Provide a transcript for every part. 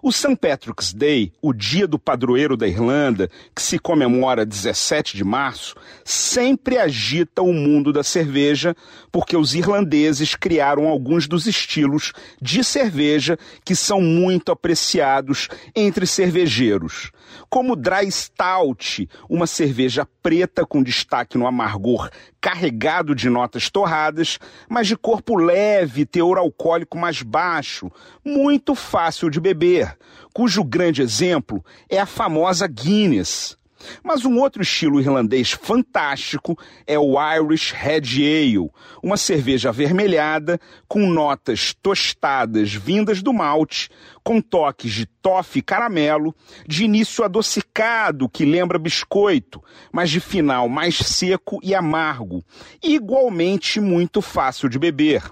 O St. Patrick's Day, o dia do padroeiro da Irlanda, que se comemora 17 de março, sempre agita o mundo da cerveja, porque os irlandeses criaram alguns dos estilos de cerveja que são muito apreciados entre cervejeiros, como Dry Stout, uma cerveja preta com destaque no amargor carregado de notas torradas, mas de corpo leve, teor alcoólico mais baixo, muito fácil de beber, cujo grande exemplo é a famosa Guinness. Mas um outro estilo irlandês fantástico é o Irish Red Ale, uma cerveja avermelhada com notas tostadas vindas do malte, com toques de toffee caramelo, de início adocicado que lembra biscoito, mas de final mais seco e amargo, e igualmente muito fácil de beber.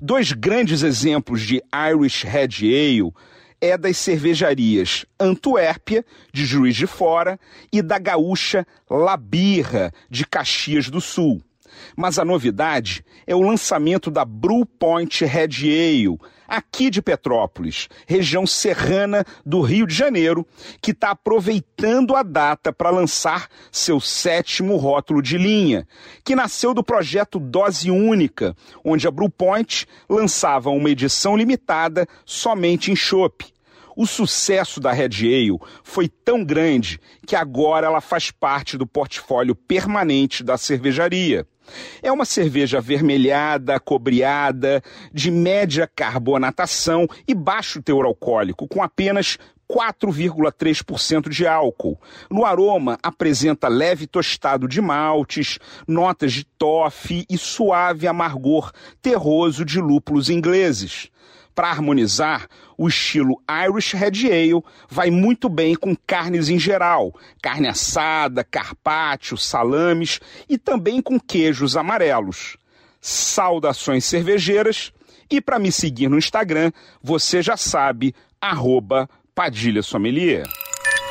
Dois grandes exemplos de Irish Red Ale é das cervejarias Antuérpia, de Juiz de Fora, e da gaúcha Labirra, de Caxias do Sul. Mas a novidade é o lançamento da Brew Point Red Ale, aqui de Petrópolis, região serrana do Rio de Janeiro, que está aproveitando a data para lançar seu sétimo rótulo de linha, que nasceu do projeto Dose Única, onde a Brew Point lançava uma edição limitada somente em chopp. O sucesso da Red Ale foi tão grande que agora ela faz parte do portfólio permanente da cervejaria. É uma cerveja avermelhada, cobreada, de média carbonatação e baixo teor alcoólico, com apenas 4,3% de álcool. No aroma, apresenta leve tostado de maltes, notas de toffee e suave amargor terroso de lúpulos ingleses. Para harmonizar, o estilo Irish Red Ale vai muito bem com carnes em geral, carne assada, carpaccio, salames e também com queijos amarelos. Saudações cervejeiras e para me seguir no Instagram, você já sabe, arroba Padilha Sommelier.